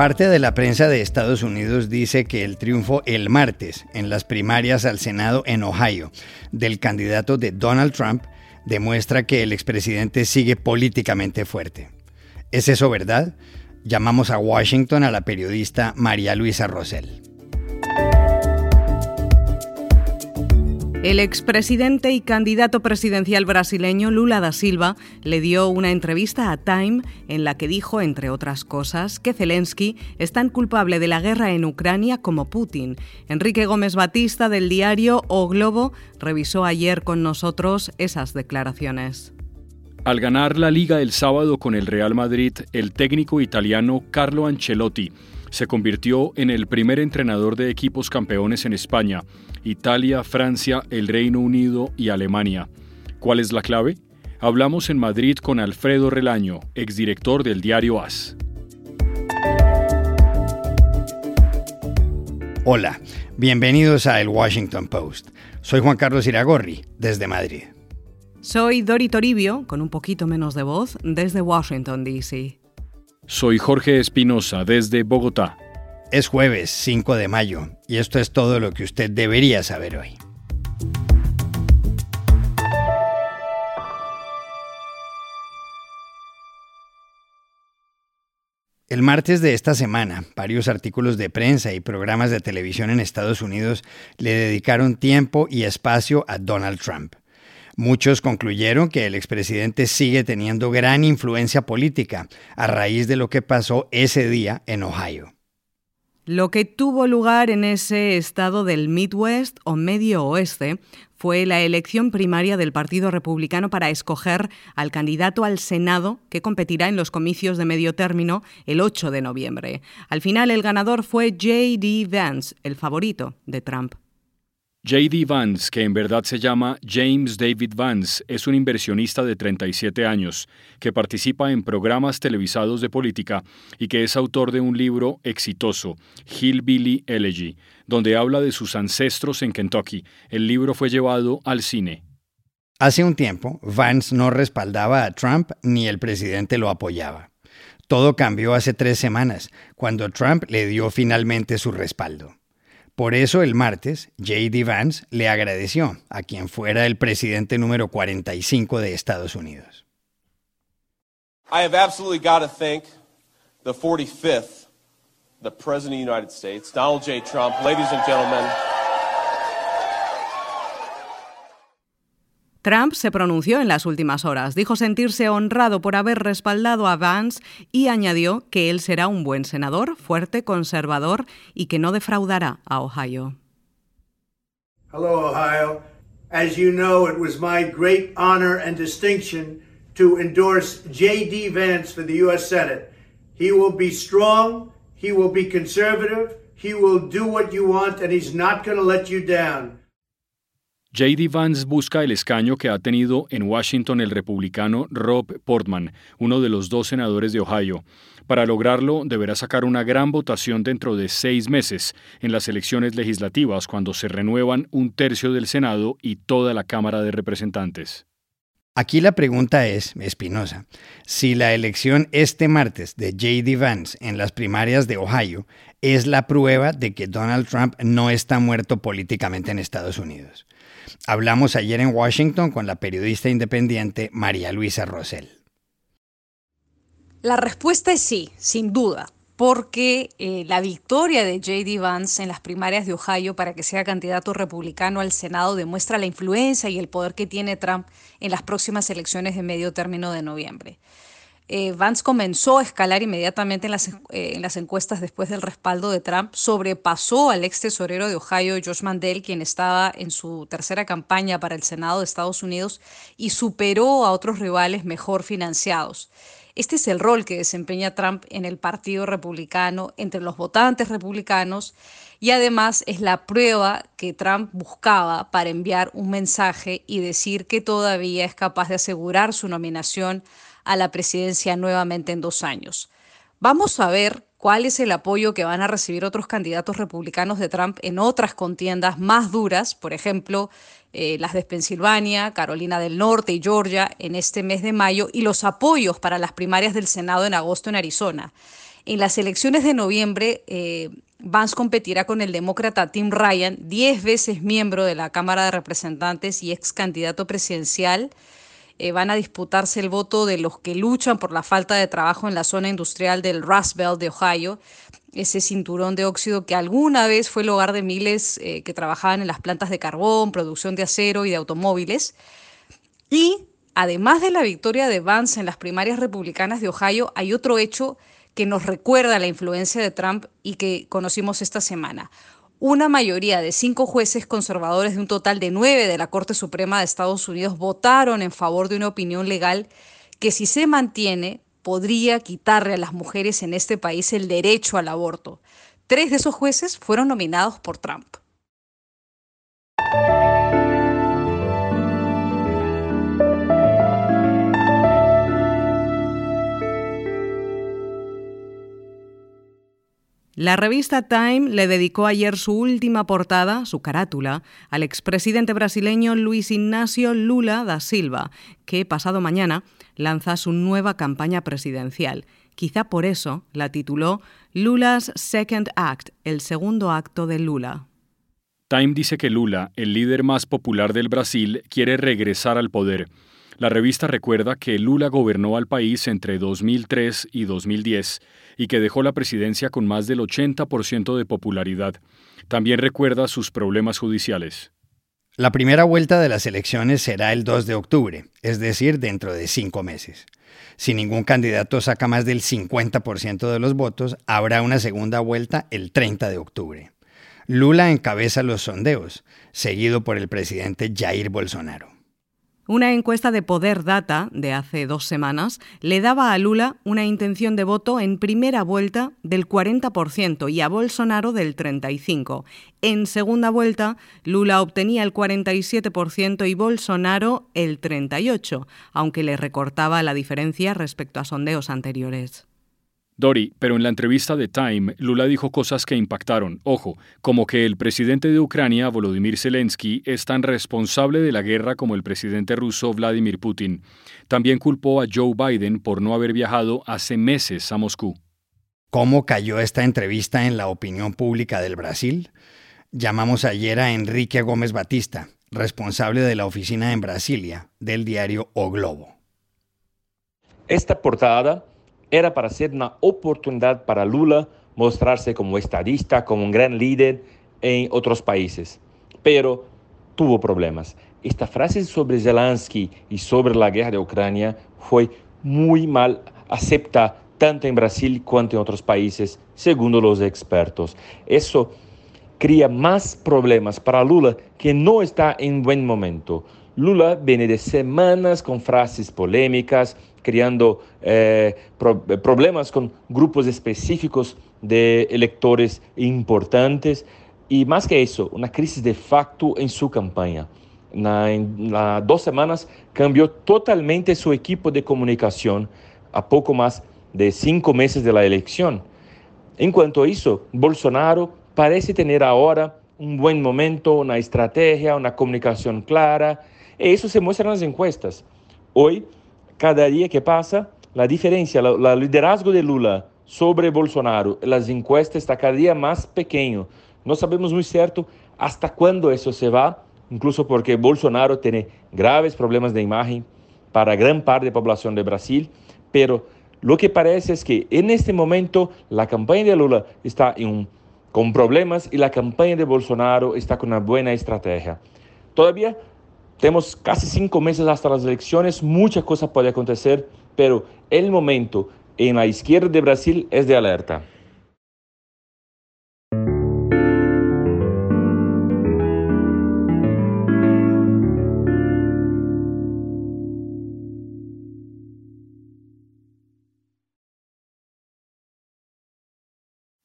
Parte de la prensa de Estados Unidos dice que el triunfo el martes en las primarias al Senado en Ohio del candidato de Donald Trump demuestra que el expresidente sigue políticamente fuerte. ¿Es eso verdad? Llamamos a Washington a la periodista María Luisa Rosell. El expresidente y candidato presidencial brasileño Lula da Silva le dio una entrevista a Time en la que dijo, entre otras cosas, que Zelensky es tan culpable de la guerra en Ucrania como Putin. Enrique Gómez Batista del diario O Globo revisó ayer con nosotros esas declaraciones. Al ganar la liga el sábado con el Real Madrid, el técnico italiano Carlo Ancelotti se convirtió en el primer entrenador de equipos campeones en España, Italia, Francia, el Reino Unido y Alemania. ¿Cuál es la clave? Hablamos en Madrid con Alfredo Relaño, exdirector del diario AS. Hola, bienvenidos a El Washington Post. Soy Juan Carlos Iragorri, desde Madrid. Soy Dori Toribio, con un poquito menos de voz, desde Washington, D.C. Soy Jorge Espinosa desde Bogotá. Es jueves 5 de mayo y esto es todo lo que usted debería saber hoy. El martes de esta semana, varios artículos de prensa y programas de televisión en Estados Unidos le dedicaron tiempo y espacio a Donald Trump. Muchos concluyeron que el expresidente sigue teniendo gran influencia política a raíz de lo que pasó ese día en Ohio. Lo que tuvo lugar en ese estado del Midwest o Medio Oeste fue la elección primaria del Partido Republicano para escoger al candidato al Senado que competirá en los comicios de medio término el 8 de noviembre. Al final el ganador fue J.D. Vance, el favorito de Trump. JD Vance, que en verdad se llama James David Vance, es un inversionista de 37 años, que participa en programas televisados de política y que es autor de un libro exitoso, Hillbilly Elegy, donde habla de sus ancestros en Kentucky. El libro fue llevado al cine. Hace un tiempo, Vance no respaldaba a Trump ni el presidente lo apoyaba. Todo cambió hace tres semanas, cuando Trump le dio finalmente su respaldo. Por eso el martes, J.D. Vance le agradeció a quien fuera el presidente número 45 de Estados Unidos. I have absolutely got to thank the 45th, the President of the United States, Donald J. Trump. Ladies and gentlemen, Trump se pronunció en las últimas horas, dijo sentirse honrado por haber respaldado a Vance y añadió que él será un buen senador, fuerte, conservador y que no defraudará a Ohio. Hello, Ohio. As you know, it was my great honor and distinction to endorse J.D. Vance for the U.S. Senate. He will be strong, he will be conservative, he will do what you want, and he's not going to let you down. JD Vance busca el escaño que ha tenido en Washington el republicano Rob Portman, uno de los dos senadores de Ohio. Para lograrlo, deberá sacar una gran votación dentro de seis meses en las elecciones legislativas, cuando se renuevan un tercio del Senado y toda la Cámara de Representantes. Aquí la pregunta es, Espinosa, si la elección este martes de JD Vance en las primarias de Ohio es la prueba de que Donald Trump no está muerto políticamente en Estados Unidos. Hablamos ayer en Washington con la periodista independiente María Luisa Rosell. La respuesta es sí, sin duda, porque eh, la victoria de JD Vance en las primarias de Ohio para que sea candidato republicano al Senado demuestra la influencia y el poder que tiene Trump en las próximas elecciones de medio término de noviembre. Eh, Vance comenzó a escalar inmediatamente en las, eh, en las, encuestas después del respaldo de Trump, sobrepasó al ex tesorero de Ohio, Josh Mandel, quien estaba en su tercera campaña para el Senado de Estados Unidos, y superó a otros rivales mejor financiados. Este es el rol que desempeña Trump en el Partido Republicano, entre los votantes republicanos, y además es la prueba que Trump buscaba para enviar un mensaje y decir que todavía es capaz de asegurar su nominación a la presidencia nuevamente en dos años. Vamos a ver cuál es el apoyo que van a recibir otros candidatos republicanos de Trump en otras contiendas más duras, por ejemplo, eh, las de Pensilvania, Carolina del Norte y Georgia en este mes de mayo, y los apoyos para las primarias del Senado en agosto en Arizona. En las elecciones de noviembre, eh, Vance competirá con el demócrata Tim Ryan, 10 veces miembro de la Cámara de Representantes y ex candidato presidencial. Eh, van a disputarse el voto de los que luchan por la falta de trabajo en la zona industrial del Rust Belt de Ohio, ese cinturón de óxido que alguna vez fue el hogar de miles eh, que trabajaban en las plantas de carbón, producción de acero y de automóviles. Y además de la victoria de Vance en las primarias republicanas de Ohio, hay otro hecho que nos recuerda la influencia de Trump y que conocimos esta semana. Una mayoría de cinco jueces conservadores de un total de nueve de la Corte Suprema de Estados Unidos votaron en favor de una opinión legal que si se mantiene podría quitarle a las mujeres en este país el derecho al aborto. Tres de esos jueces fueron nominados por Trump. La revista Time le dedicó ayer su última portada, su carátula, al expresidente brasileño Luis Ignacio Lula da Silva, que pasado mañana lanza su nueva campaña presidencial. Quizá por eso la tituló Lula's Second Act, el segundo acto de Lula. Time dice que Lula, el líder más popular del Brasil, quiere regresar al poder. La revista recuerda que Lula gobernó al país entre 2003 y 2010 y que dejó la presidencia con más del 80% de popularidad. También recuerda sus problemas judiciales. La primera vuelta de las elecciones será el 2 de octubre, es decir, dentro de cinco meses. Si ningún candidato saca más del 50% de los votos, habrá una segunda vuelta el 30 de octubre. Lula encabeza los sondeos, seguido por el presidente Jair Bolsonaro. Una encuesta de Poder Data de hace dos semanas le daba a Lula una intención de voto en primera vuelta del 40% y a Bolsonaro del 35%. En segunda vuelta, Lula obtenía el 47% y Bolsonaro el 38%, aunque le recortaba la diferencia respecto a sondeos anteriores. Dori, pero en la entrevista de Time, Lula dijo cosas que impactaron. Ojo, como que el presidente de Ucrania, Volodymyr Zelensky, es tan responsable de la guerra como el presidente ruso Vladimir Putin. También culpó a Joe Biden por no haber viajado hace meses a Moscú. ¿Cómo cayó esta entrevista en la opinión pública del Brasil? Llamamos ayer a Enrique Gómez Batista, responsable de la oficina en Brasilia del diario O Globo. Esta portada era para ser una oportunidad para Lula mostrarse como estadista, como un gran líder en otros países. Pero tuvo problemas. Esta frase sobre Zelensky y sobre la guerra de Ucrania fue muy mal aceptada tanto en Brasil cuanto en otros países, según los expertos. Eso crea más problemas para Lula que no está en buen momento. Lula viene de semanas con frases polémicas, creando eh, problemas con grupos específicos de electores importantes y más que eso, una crisis de facto en su campaña. en dos semanas cambió totalmente su equipo de comunicación a poco más de cinco meses de la elección. En cuanto a eso, Bolsonaro parece tener ahora un buen momento, una estrategia, una comunicación clara. Eso se muestra en las encuestas. Hoy cada día que pasa, la diferencia, el liderazgo de Lula sobre Bolsonaro, las encuestas está cada día más pequeño. No sabemos muy cierto hasta cuándo eso se va, incluso porque Bolsonaro tiene graves problemas de imagen para gran parte de la población de Brasil, pero lo que parece es que en este momento la campaña de Lula está con problemas y la campaña de Bolsonaro está con una buena estrategia. Todavía tenemos casi cinco meses hasta las elecciones, mucha cosa puede acontecer, pero el momento en la izquierda de Brasil es de alerta.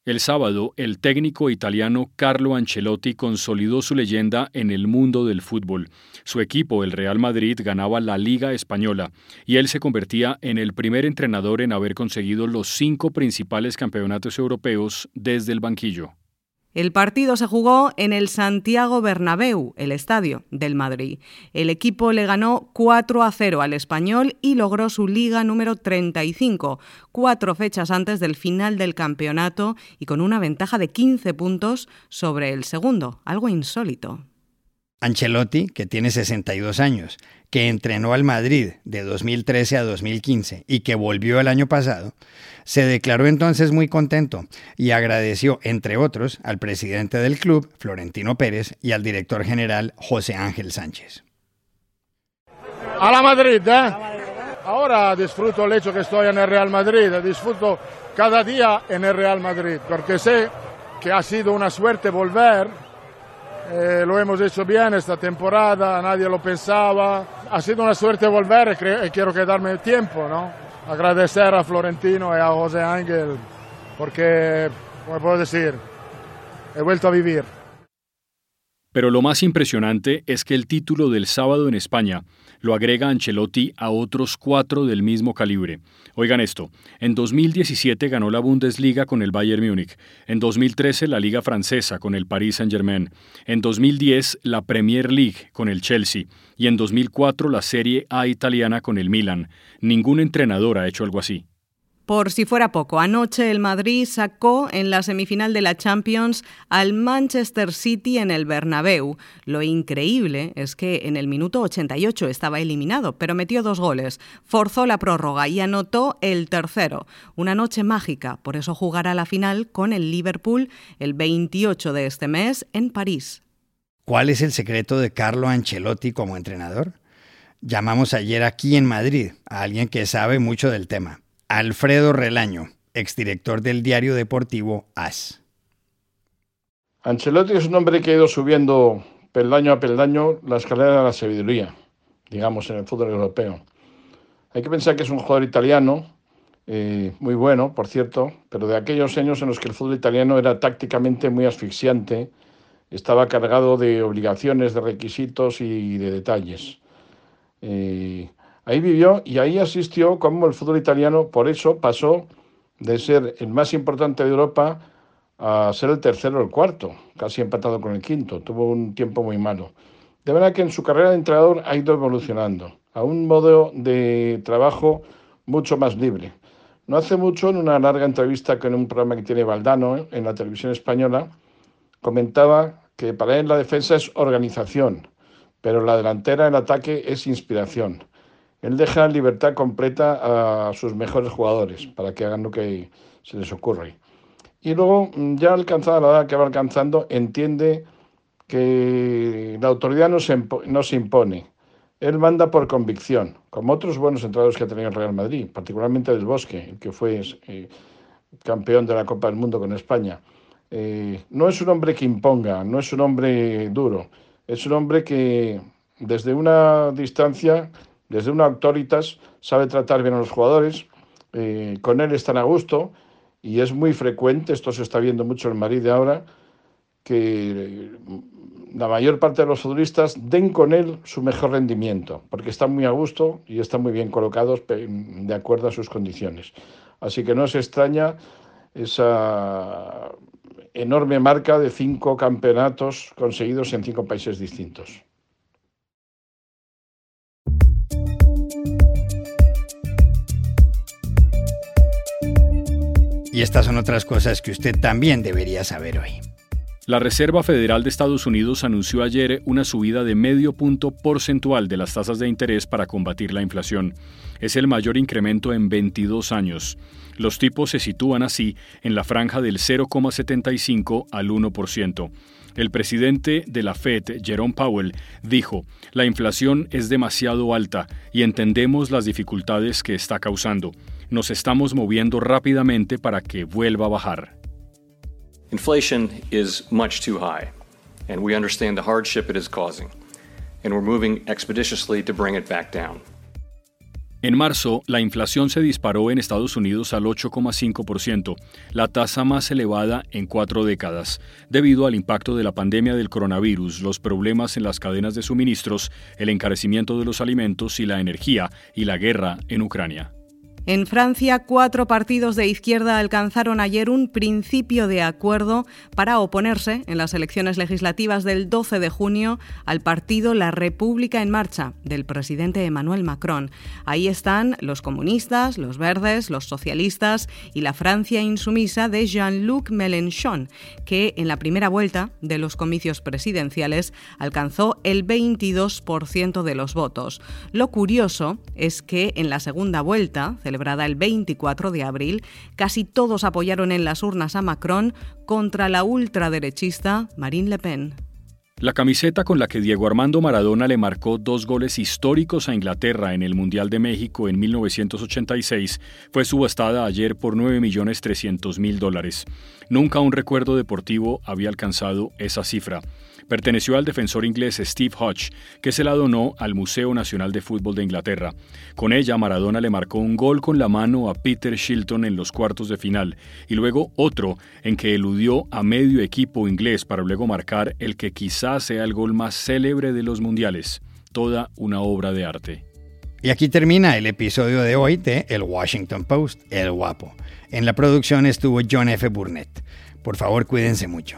El sábado, el técnico italiano Carlo Ancelotti consolidó su leyenda en el mundo del fútbol. Su equipo, el Real Madrid, ganaba la Liga Española y él se convertía en el primer entrenador en haber conseguido los cinco principales campeonatos europeos desde el banquillo. El partido se jugó en el Santiago Bernabéu, el estadio del Madrid. El equipo le ganó 4 a 0 al español y logró su liga número 35, cuatro fechas antes del final del campeonato y con una ventaja de 15 puntos sobre el segundo, algo insólito. Ancelotti, que tiene 62 años, que entrenó al Madrid de 2013 a 2015 y que volvió el año pasado, se declaró entonces muy contento y agradeció, entre otros, al presidente del club, Florentino Pérez, y al director general, José Ángel Sánchez. A la Madrid, ¿eh? Ahora disfruto el hecho que estoy en el Real Madrid, disfruto cada día en el Real Madrid, porque sé que ha sido una suerte volver eh, lo hemos hecho bien esta temporada, nadie lo pensaba. Ha sido una suerte volver y, quiero quedarme tiempo, ¿no? Agradecer a Florentino y a José Ángel porque, como puedo decir, he vuelto a vivir. Pero lo más impresionante es que el título del sábado en España lo agrega Ancelotti a otros cuatro del mismo calibre. Oigan esto, en 2017 ganó la Bundesliga con el Bayern Múnich, en 2013 la Liga Francesa con el Paris Saint-Germain, en 2010 la Premier League con el Chelsea y en 2004 la Serie A italiana con el Milan. Ningún entrenador ha hecho algo así. Por si fuera poco, anoche el Madrid sacó en la semifinal de la Champions al Manchester City en el Bernabéu. Lo increíble es que en el minuto 88 estaba eliminado, pero metió dos goles, forzó la prórroga y anotó el tercero. Una noche mágica, por eso jugará la final con el Liverpool el 28 de este mes en París. ¿Cuál es el secreto de Carlo Ancelotti como entrenador? Llamamos ayer aquí en Madrid a alguien que sabe mucho del tema. Alfredo Relaño, exdirector del diario deportivo AS. Ancelotti es un hombre que ha ido subiendo peldaño a peldaño la escalera de la sabiduría, digamos, en el fútbol europeo. Hay que pensar que es un jugador italiano, eh, muy bueno, por cierto, pero de aquellos años en los que el fútbol italiano era tácticamente muy asfixiante, estaba cargado de obligaciones, de requisitos y de detalles. Eh, Ahí vivió y ahí asistió como el fútbol italiano, por eso pasó de ser el más importante de Europa a ser el tercero o el cuarto, casi empatado con el quinto. Tuvo un tiempo muy malo. De verdad que en su carrera de entrenador ha ido evolucionando a un modo de trabajo mucho más libre. No hace mucho, en una larga entrevista con un programa que tiene Valdano en la televisión española, comentaba que para él la defensa es organización, pero la delantera, el ataque, es inspiración. Él deja libertad completa a sus mejores jugadores para que hagan lo que se les ocurre. Y luego, mm, ya alcanzada la edad que va alcanzando, entiende que la autoridad no se, no se impone. Él manda por convicción, como otros buenos entrenadores que ha tenido el Real Madrid, particularmente del Bosque, el que fue eh, campeón de la Copa del Mundo con España. Eh, no es un hombre que imponga, no es un hombre duro, es un hombre que desde una distancia desde una autoritas sabe tratar bien a los jugadores, eh, con él están a gusto y es muy frecuente, esto se está viendo mucho en Madrid de ahora, que la mayor parte de los futbolistas den con él su mejor rendimiento, porque están muy a gusto y están muy bien colocados de acuerdo a sus condiciones. Así que no se extraña esa enorme marca de cinco campeonatos conseguidos en cinco países distintos. Y estas son otras cosas que usted también debería saber hoy. La Reserva Federal de Estados Unidos anunció ayer una subida de medio punto porcentual de las tasas de interés para combatir la inflación. Es el mayor incremento en 22 años. Los tipos se sitúan así en la franja del 0,75 al 1%. El presidente de la Fed, Jerome Powell, dijo, la inflación es demasiado alta y entendemos las dificultades que está causando nos estamos moviendo rápidamente para que vuelva a bajar. Inflation is much too high, and we understand the hardship it is causing, and we're moving expeditiously to bring it back down. En marzo, la inflación se disparó en Estados Unidos al 8,5%, la tasa más elevada en cuatro décadas, debido al impacto de la pandemia del coronavirus, los problemas en las cadenas de suministros, el encarecimiento de los alimentos y la energía y la guerra en Ucrania. En Francia, cuatro partidos de izquierda alcanzaron ayer un principio de acuerdo para oponerse en las elecciones legislativas del 12 de junio al partido La República en Marcha del presidente Emmanuel Macron. Ahí están los comunistas, los verdes, los socialistas y la Francia insumisa de Jean-Luc Mélenchon, que en la primera vuelta de los comicios presidenciales alcanzó el 22% de los votos. Lo curioso es que en la segunda vuelta, el 24 de abril, casi todos apoyaron en las urnas a Macron contra la ultraderechista Marine Le Pen. La camiseta con la que Diego Armando Maradona le marcó dos goles históricos a Inglaterra en el Mundial de México en 1986 fue subastada ayer por 9.300.000 dólares. Nunca un recuerdo deportivo había alcanzado esa cifra perteneció al defensor inglés Steve Hodge, que se la donó al Museo Nacional de Fútbol de Inglaterra. Con ella, Maradona le marcó un gol con la mano a Peter Shilton en los cuartos de final, y luego otro en que eludió a medio equipo inglés para luego marcar el que quizás sea el gol más célebre de los mundiales. Toda una obra de arte. Y aquí termina el episodio de hoy de El Washington Post, El Guapo. En la producción estuvo John F. Burnett. Por favor, cuídense mucho.